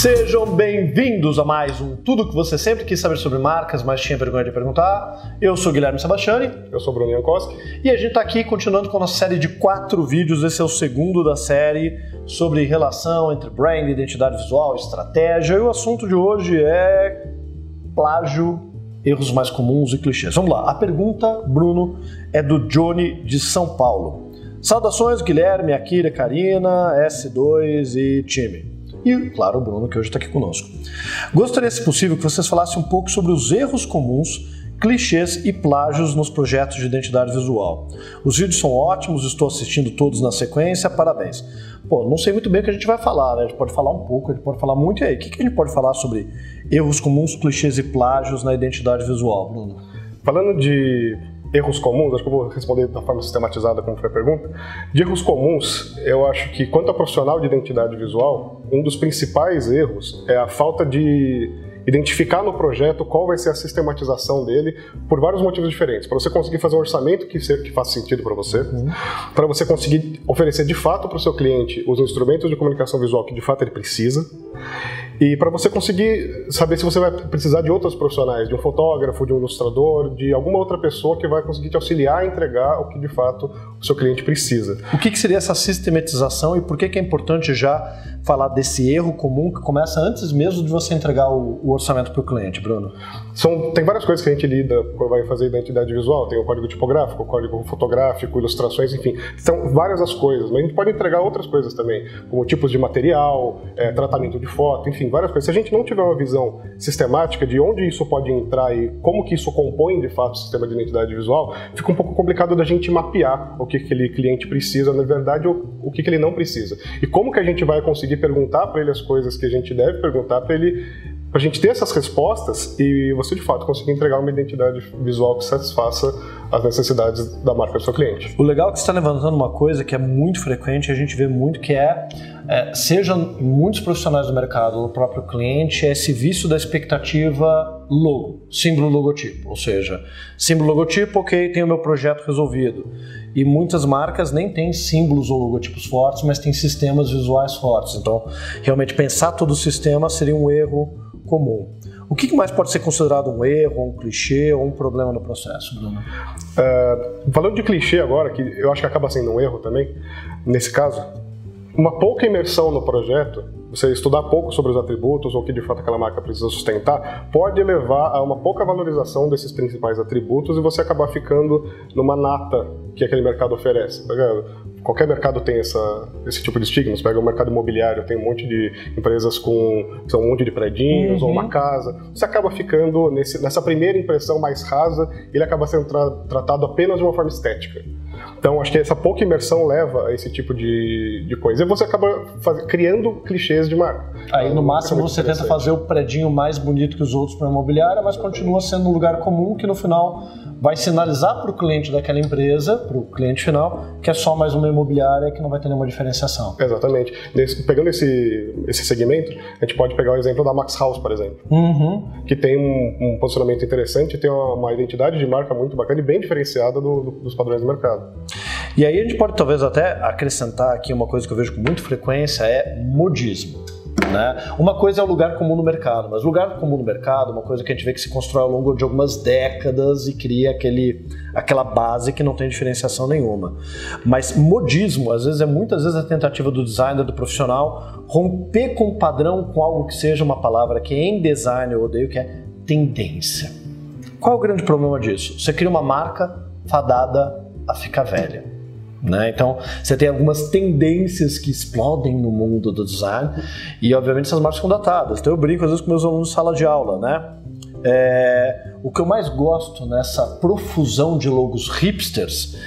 Sejam bem-vindos a mais um Tudo que você sempre quis saber sobre marcas, mas tinha vergonha de perguntar. Eu sou Guilherme Sebastiani. Eu sou Bruno Jankowski. E a gente está aqui continuando com a nossa série de quatro vídeos. Esse é o segundo da série sobre relação entre brand, identidade visual, estratégia. E o assunto de hoje é plágio, erros mais comuns e clichês. Vamos lá. A pergunta, Bruno, é do Johnny de São Paulo. Saudações, Guilherme, Akira, Karina, S2 e time e, claro, o Bruno, que hoje está aqui conosco. Gostaria, se possível, que vocês falassem um pouco sobre os erros comuns, clichês e plágios nos projetos de identidade visual. Os vídeos são ótimos, estou assistindo todos na sequência, parabéns. Pô, não sei muito bem o que a gente vai falar, né? A gente pode falar um pouco, a gente pode falar muito. E aí, o que a gente pode falar sobre erros comuns, clichês e plágios na identidade visual, Bruno? Falando de erros comuns, acho que eu vou responder da forma sistematizada como foi a pergunta. De erros comuns, eu acho que quanto a profissional de identidade visual, um dos principais erros é a falta de identificar no projeto qual vai ser a sistematização dele por vários motivos diferentes. Para você conseguir fazer um orçamento que, que faça sentido para você, uhum. para você conseguir oferecer de fato para o seu cliente os instrumentos de comunicação visual que de fato ele precisa, e para você conseguir saber se você vai precisar de outros profissionais, de um fotógrafo, de um ilustrador, de alguma outra pessoa que vai conseguir te auxiliar a entregar o que de fato o seu cliente precisa. O que, que seria essa sistematização e por que, que é importante já falar desse erro comum que começa antes mesmo de você entregar o, o orçamento para o cliente, Bruno? São, tem várias coisas que a gente lida quando vai fazer identidade visual. Tem o código tipográfico, o código fotográfico, ilustrações, enfim. São várias as coisas, mas a gente pode entregar outras coisas também, como tipos de material, é, tratamento de foto, enfim, várias coisas. Se a gente não tiver uma visão sistemática de onde isso pode entrar e como que isso compõe de fato o sistema de identidade visual, fica um pouco complicado da gente mapear o que aquele cliente precisa, na verdade, o, o que ele não precisa. E como que a gente vai conseguir perguntar para ele as coisas que a gente deve perguntar para ele para a gente ter essas respostas e você de fato conseguir entregar uma identidade visual que satisfaça as necessidades da marca do seu cliente. O legal é que você está levantando uma coisa que é muito frequente, a gente vê muito que é, é seja muitos profissionais do mercado, o próprio cliente, é esse vício da expectativa logo, símbolo logotipo. Ou seja, símbolo logotipo, ok, tenho meu projeto resolvido. E muitas marcas nem têm símbolos ou logotipos fortes, mas têm sistemas visuais fortes. Então, realmente pensar todo o sistema seria um erro comum. O que mais pode ser considerado um erro, um clichê ou um problema no processo, Bruno? Uh, falando de clichê agora, que eu acho que acaba sendo um erro também, nesse caso, uma pouca imersão no projeto, você estudar pouco sobre os atributos ou o que de fato aquela marca precisa sustentar, pode levar a uma pouca valorização desses principais atributos e você acabar ficando numa nata que aquele mercado oferece. Tá Qualquer mercado tem essa, esse tipo de estigma. Você pega o mercado imobiliário, tem um monte de empresas com são um monte de predinhos uhum. ou uma casa. Você acaba ficando nesse, nessa primeira impressão mais rasa, ele acaba sendo tra tratado apenas de uma forma estética. Então, acho que essa pouca imersão leva a esse tipo de, de coisa. E você acaba faz, criando clichês de marca. Aí, no máximo, você tenta fazer o predinho mais bonito que os outros para a imobiliária, mas continua sendo um lugar comum que no final vai sinalizar para o cliente daquela empresa, para o cliente final, que é só mais uma imobiliária que não vai ter nenhuma diferenciação. Exatamente. Nesse, pegando esse, esse segmento, a gente pode pegar o exemplo da Max House, por exemplo, uhum. que tem um, um, posicionamento interessante, tem uma, uma, identidade de marca muito bacana e bem diferenciada do, do, dos padrões do mercado. E aí a gente pode talvez até acrescentar aqui uma coisa que eu vejo com muita frequência, é modismo. Né? Uma coisa é o lugar comum no mercado, mas lugar comum no mercado, uma coisa que a gente vê que se constrói ao longo de algumas décadas e cria aquele, aquela base que não tem diferenciação nenhuma. Mas modismo, às vezes, é muitas vezes a tentativa do designer, do profissional, romper com o padrão com algo que seja uma palavra que em design eu odeio, que é tendência. Qual é o grande problema disso? Você cria uma marca fadada a ficar velha. Né? Então, você tem algumas tendências que explodem no mundo do design e, obviamente, essas marcas são datadas. Então, eu brinco às vezes com meus alunos de sala de aula, né? É, o que eu mais gosto nessa profusão de logos hipsters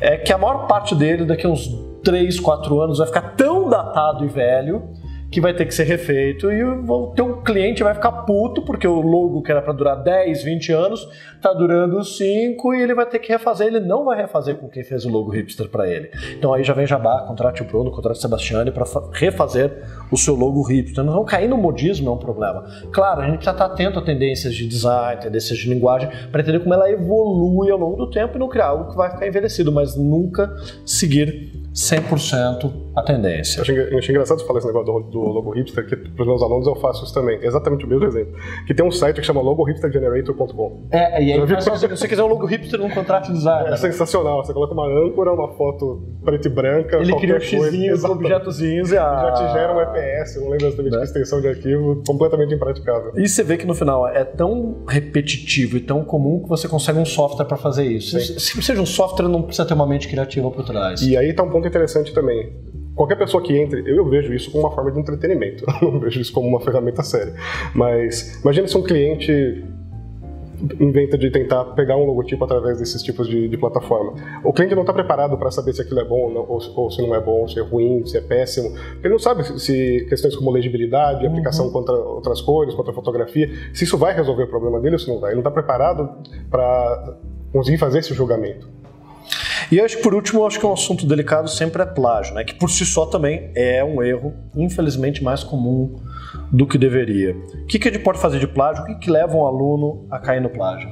é que a maior parte dele, daqui a uns 3, 4 anos, vai ficar tão datado e velho que vai ter que ser refeito e o teu cliente vai ficar puto porque o logo que era para durar 10, 20 anos tá durando 5 e ele vai ter que refazer, ele não vai refazer com quem fez o logo hipster para ele. Então aí já vem Jabá, contrate o Bruno, contrate o Sebastiani para refazer o seu logo hipster. Então cair no modismo é um problema. Claro, a gente precisa estar atento a tendências de design, tendências de linguagem para entender como ela evolui ao longo do tempo e não criar algo que vai ficar envelhecido, mas nunca seguir 100% a tendência. Eu achei, eu achei engraçado você falar esse negócio do, do logo hipster, que para os meus alunos eu faço isso também. Exatamente o mesmo exemplo. Que tem um site que chama logohipstergenerator.com. É, e aí faz, se você quiser um logo hipster num contrato de design. É sensacional. Você coloca uma âncora, uma foto preta e branca. Ele cria xizinhos, objetozinhos e a... Já te gera um EPS, não lembro exatamente né? que extensão de arquivo, completamente impraticável. E você vê que no final é tão repetitivo e tão comum que você consegue um software para fazer isso. Sim. Se seja um software, não precisa ter uma mente criativa por trás. E aí tá um ponto interessante também. Qualquer pessoa que entre, eu, eu vejo isso como uma forma de entretenimento, eu não vejo isso como uma ferramenta séria. Mas imagine se um cliente inventa de tentar pegar um logotipo através desses tipos de, de plataforma. O cliente não está preparado para saber se aquilo é bom ou, não, ou, ou, se não é bom, se é ruim, se é péssimo. Ele não sabe se, se questões como legibilidade, uhum. aplicação contra outras cores, contra fotografia, se isso vai resolver o problema dele ou se não vai. Ele não está preparado para conseguir fazer esse julgamento. E acho que por último, acho que um assunto delicado sempre é plágio, né? Que por si só também é um erro, infelizmente, mais comum do que deveria. O que, que a gente pode fazer de plágio? O que, que leva um aluno a cair no plágio?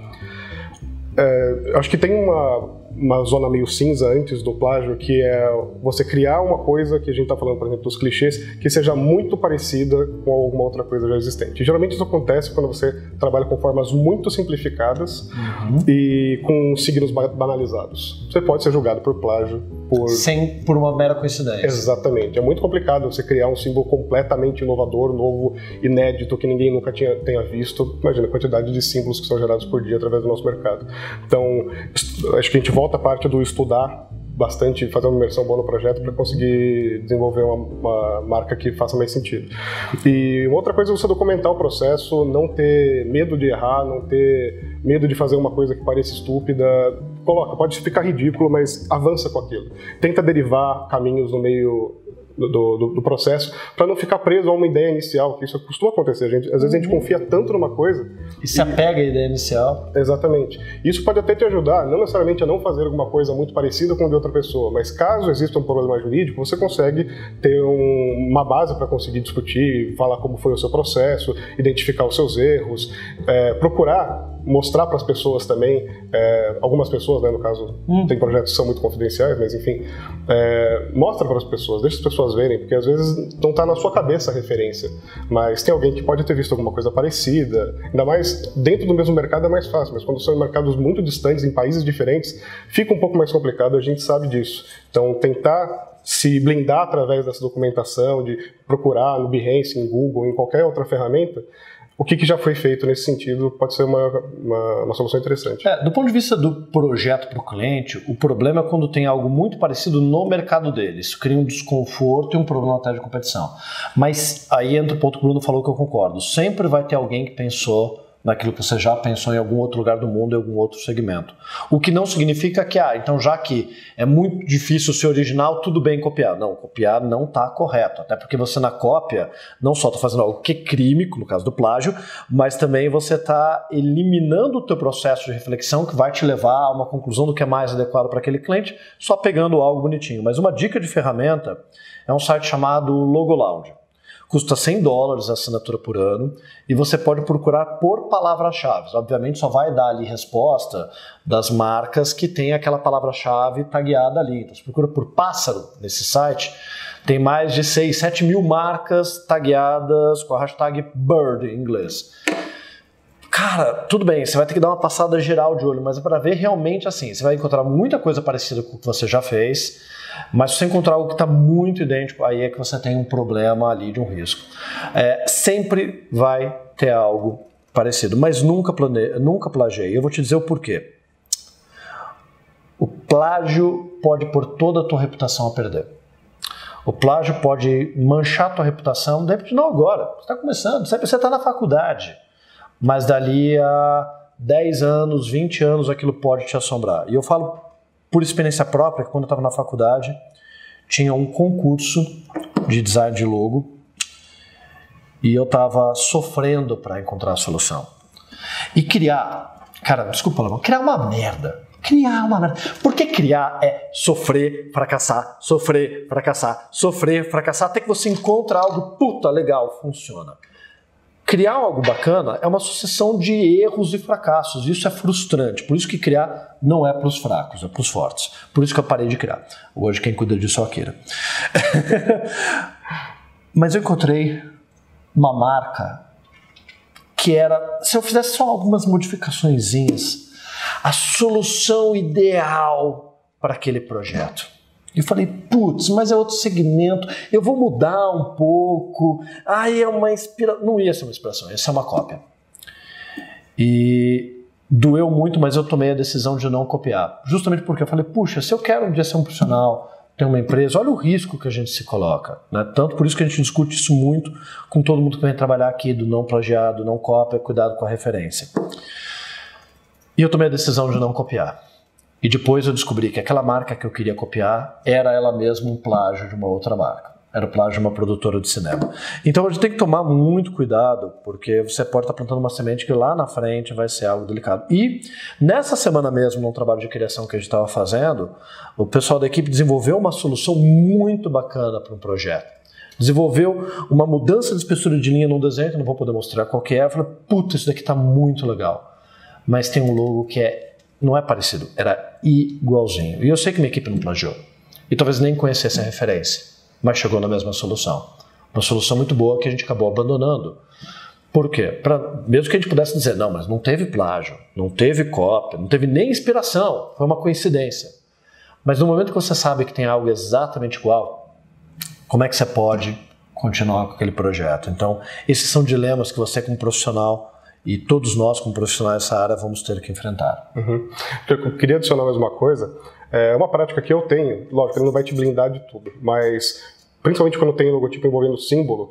É, acho que tem uma uma zona meio cinza antes do plágio, que é você criar uma coisa que a gente está falando, por exemplo, dos clichês, que seja muito parecida com alguma outra coisa já existente. geralmente isso acontece quando você trabalha com formas muito simplificadas uhum. e com signos banalizados. Você pode ser julgado por plágio por... Sem por uma mera coincidência. Exatamente. É muito complicado você criar um símbolo completamente inovador, novo, inédito, que ninguém nunca tinha, tenha visto. Imagina a quantidade de símbolos que são gerados por dia através do nosso mercado. Então, acho que a gente volta à parte do estudar bastante, fazer uma imersão boa no projeto para conseguir desenvolver uma, uma, marca que faça mais sentido. E outra coisa é você documentar o processo, não ter medo de errar, não ter medo de fazer uma coisa que pareça estúpida. Coloca, pode ficar ridículo, mas avança com aquilo. Tenta derivar caminhos no meio do, do, do processo, para não ficar preso a uma ideia inicial, que isso costuma acontecer. Gente, às vezes a gente uhum. confia tanto numa coisa. E se apega à ideia inicial. Exatamente. Isso pode até te ajudar, não necessariamente a não fazer alguma coisa muito parecida com a de outra pessoa, mas caso exista um problema jurídico, você consegue ter um, uma base para conseguir discutir, falar como foi o seu processo, identificar os seus erros, é, procurar mostrar para as pessoas também, é, algumas pessoas, né, no caso, hum. tem projetos que são muito confidenciais, mas enfim, é, mostra para as pessoas, deixa as pessoas verem, porque às vezes não está na sua cabeça a referência, mas tem alguém que pode ter visto alguma coisa parecida, ainda mais dentro do mesmo mercado é mais fácil, mas quando são em mercados muito distantes, em países diferentes, fica um pouco mais complicado, a gente sabe disso. Então, tentar se blindar através dessa documentação, de procurar no Behance, em Google, em qualquer outra ferramenta, o que, que, já foi feito nesse sentido pode ser uma, uma, uma solução interessante. É, do ponto de vista do projeto para o cliente, o problema é quando tem algo muito parecido no mercado dele. Isso cria um desconforto e um problema até de competição. Mas aí entra o ponto que o Bruno falou que eu concordo. Sempre vai ter alguém que pensou naquilo que você já pensou em algum outro lugar do mundo, em algum outro segmento. O que não significa que, ah, então já que é muito difícil ser original, tudo bem copiar. Não, copiar não está correto. Até porque você na cópia não só está fazendo algo que é crime, no caso do plágio, mas também você está eliminando o teu processo de reflexão que vai te levar a uma conclusão do que é mais adequado para aquele cliente, só pegando algo bonitinho. Mas uma dica de ferramenta é um site chamado Logo Lounge. Custa 100 dólares a assinatura por ano e você pode procurar por palavras-chave. Obviamente só vai dar ali resposta das marcas que tem aquela palavra-chave tagueada ali. Então você procura por pássaro nesse site. Tem mais de 6, 7 mil marcas tagueadas com a hashtag bird em inglês. Cara, tudo bem, você vai ter que dar uma passada geral de olho, mas é para ver realmente assim. Você vai encontrar muita coisa parecida com o que você já fez mas se você encontrar algo que está muito idêntico, aí é que você tem um problema ali de um risco. É, sempre vai ter algo parecido, mas nunca, plane... nunca plagiei. Eu vou te dizer o porquê. O plágio pode pôr toda a tua reputação a perder. O plágio pode manchar a tua reputação, de não agora, você está começando, você está na faculdade, mas dali a 10 anos, 20 anos aquilo pode te assombrar. E eu falo por experiência própria, quando eu estava na faculdade, tinha um concurso de design de logo e eu estava sofrendo para encontrar a solução. E criar, cara, desculpa, criar uma merda. Criar uma merda. Porque criar é sofrer, fracassar, sofrer, fracassar, sofrer, fracassar, até que você encontra algo, puta, legal, funciona. Criar algo bacana é uma sucessão de erros e fracassos. Isso é frustrante. Por isso que criar não é para os fracos, é para os fortes. Por isso que eu parei de criar. Hoje quem cuida disso é a Akira. Mas eu encontrei uma marca que era, se eu fizesse só algumas modificações, a solução ideal para aquele projeto. E falei, putz, mas é outro segmento, eu vou mudar um pouco. Aí é uma inspiração. Não ia ser uma inspiração, ia ser uma cópia. E doeu muito, mas eu tomei a decisão de não copiar. Justamente porque eu falei, puxa, se eu quero um dia ser um profissional, ter uma empresa, olha o risco que a gente se coloca. Né? Tanto por isso que a gente discute isso muito com todo mundo que vem trabalhar aqui, do não plagiado, não cópia, cuidado com a referência. E eu tomei a decisão de não copiar. E depois eu descobri que aquela marca que eu queria copiar era ela mesma um plágio de uma outra marca. Era o plágio de uma produtora de cinema. Então a gente tem que tomar muito cuidado, porque você pode estar plantando uma semente que lá na frente vai ser algo delicado. E nessa semana mesmo, num trabalho de criação que a gente estava fazendo, o pessoal da equipe desenvolveu uma solução muito bacana para um projeto desenvolveu uma mudança de espessura de linha num desenho, que não vou poder mostrar qual que é. Eu falei, puta, isso daqui está muito legal. Mas tem um logo que é não é parecido, era igualzinho. E eu sei que minha equipe não plagiou. E talvez nem conhecesse a referência, mas chegou na mesma solução. Uma solução muito boa que a gente acabou abandonando. Por quê? Pra, mesmo que a gente pudesse dizer, não, mas não teve plágio, não teve cópia, não teve nem inspiração, foi uma coincidência. Mas no momento que você sabe que tem algo exatamente igual, como é que você pode continuar com aquele projeto? Então, esses são dilemas que você, como profissional, e todos nós, como profissionais dessa área, vamos ter que enfrentar. Uhum. Eu queria adicionar mais uma coisa. É uma prática que eu tenho, lógico, ele não vai te blindar de tudo, mas principalmente quando tem logotipo envolvendo símbolo,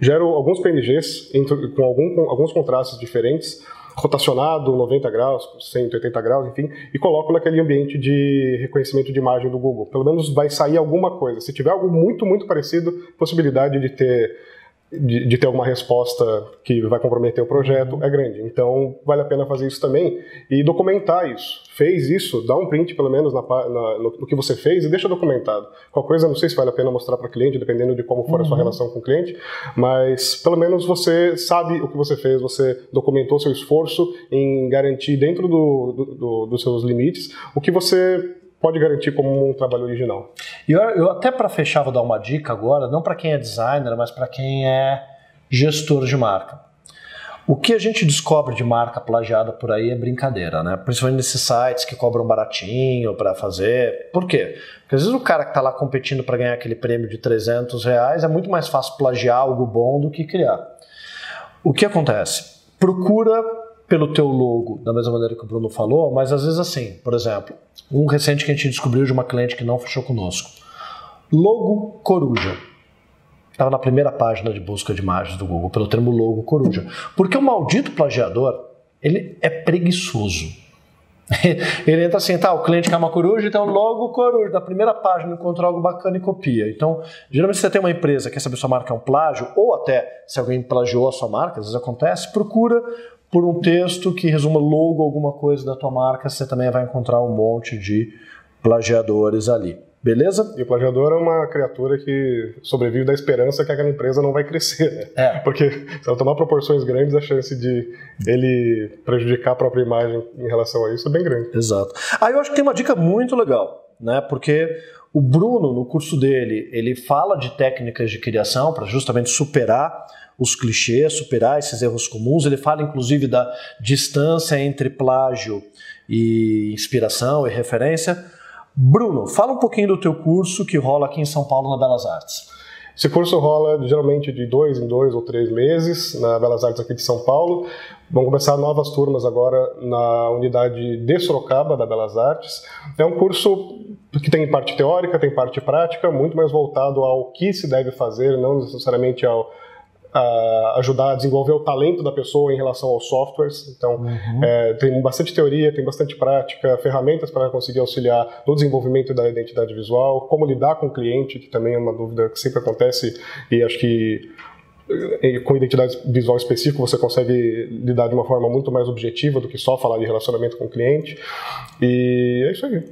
gero alguns PNGs com, algum, com alguns contrastes diferentes, rotacionado 90 graus, 180 graus, enfim, e coloco naquele ambiente de reconhecimento de imagem do Google. Pelo menos vai sair alguma coisa. Se tiver algo muito, muito parecido, possibilidade de ter de, de, ter alguma resposta que vai comprometer o projeto é grande. Então, vale a pena fazer isso também e documentar isso. Fez isso, dá um print pelo menos na, na, no, no, que você fez e deixa documentado. Qualquer coisa, não sei se vale a pena mostrar para o cliente, dependendo de como for uhum. a sua uhum. relação com o cliente, mas pelo menos você sabe o que você fez, você documentou seu esforço em garantir dentro do, do, do, dos seus limites o que você pode garantir como um trabalho original. E eu, eu, até para fechar vou dar uma dica agora, não para quem é designer, mas para quem é gestor de marca. O que a gente descobre de marca plagiada por aí é brincadeira, né? Principalmente nesses sites que cobram baratinho para fazer. Por quê? Porque às vezes o cara que está lá competindo para ganhar aquele prêmio de 300 reais é muito mais fácil plagiar algo bom do que criar. O que acontece? Procura pelo teu logo, da mesma maneira que o Bruno falou, mas às vezes assim, por exemplo, um recente que a gente descobriu de uma cliente que não fechou conosco. Logo coruja. Estava na primeira página de busca de imagens do Google pelo termo logo coruja. Porque o maldito plagiador, ele é preguiçoso. ele entra assim, tá, o cliente quer uma coruja, então logo coruja. Na primeira página encontra algo bacana e copia. Então, geralmente você tem uma empresa que quer saber se sua marca é um plágio, ou até se alguém plagiou a sua marca, às vezes acontece, procura por um texto que resuma logo alguma coisa da tua marca, você também vai encontrar um monte de plagiadores ali. Beleza? E o plagiador é uma criatura que sobrevive da esperança que aquela empresa não vai crescer, né? É. Porque se ela tomar proporções grandes, a chance de ele prejudicar a própria imagem em relação a isso é bem grande. Exato. Aí ah, eu acho que tem uma dica muito legal, né? Porque o Bruno, no curso dele, ele fala de técnicas de criação para justamente superar os clichês, superar esses erros comuns. Ele fala inclusive da distância entre plágio e inspiração e referência. Bruno, fala um pouquinho do teu curso que rola aqui em São Paulo na Belas Artes. Esse curso rola geralmente de dois em dois ou três meses na Belas Artes aqui de São Paulo. Vão começar novas turmas agora na unidade de Sorocaba da Belas Artes. É um curso que tem parte teórica, tem parte prática, muito mais voltado ao que se deve fazer, não necessariamente ao ajudar a desenvolver o talento da pessoa em relação aos softwares. Então, uhum. é, tem bastante teoria, tem bastante prática, ferramentas para conseguir auxiliar no desenvolvimento da identidade visual, como lidar com o cliente, que também é uma dúvida que sempre acontece e acho que com identidade visual específica você consegue lidar de uma forma muito mais objetiva do que só falar de relacionamento com o cliente. E é isso aí.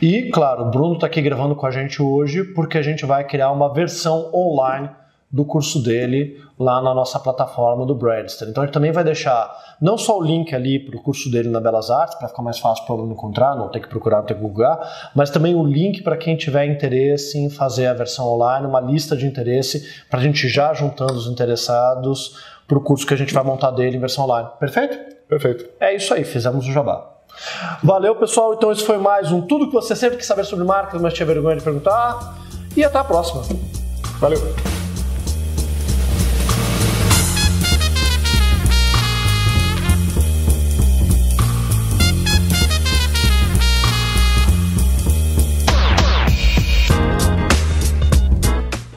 E, claro, o Bruno está aqui gravando com a gente hoje porque a gente vai criar uma versão online do curso dele lá na nossa plataforma do Brandster. Então a gente também vai deixar não só o link ali para o curso dele na Belas Artes, para ficar mais fácil para o aluno encontrar, não ter que procurar, não ter que googar, mas também o link para quem tiver interesse em fazer a versão online, uma lista de interesse, para a gente já juntando os interessados para o curso que a gente vai montar dele em versão online. Perfeito? Perfeito. É isso aí, fizemos o jabá. Valeu, pessoal. Então, esse foi mais um Tudo que você sempre quis saber sobre marcas, mas tinha vergonha de perguntar. E até a próxima. Valeu.